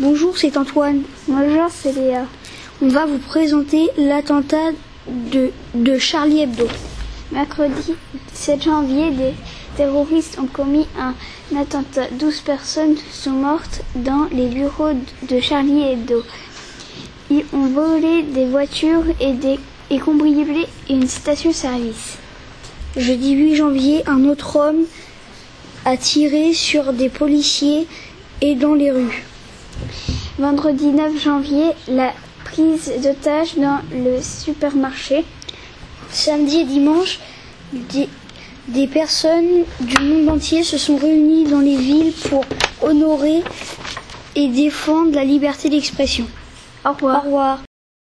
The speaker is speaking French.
Bonjour, c'est Antoine. Bonjour, c'est Léa. On va vous présenter l'attentat de, de Charlie Hebdo. Mercredi 7 janvier, des terroristes ont commis un attentat. 12 personnes sont mortes dans les bureaux de Charlie Hebdo. Ils ont volé des voitures et, des, et cambriolé une station-service. Jeudi 8 janvier, un autre homme a tiré sur des policiers et dans les rues. Vendredi 9 janvier, la prise d'otages dans le supermarché. Samedi et dimanche, des, des, personnes du monde entier se sont réunies dans les villes pour honorer et défendre la liberté d'expression. Au revoir. Au revoir.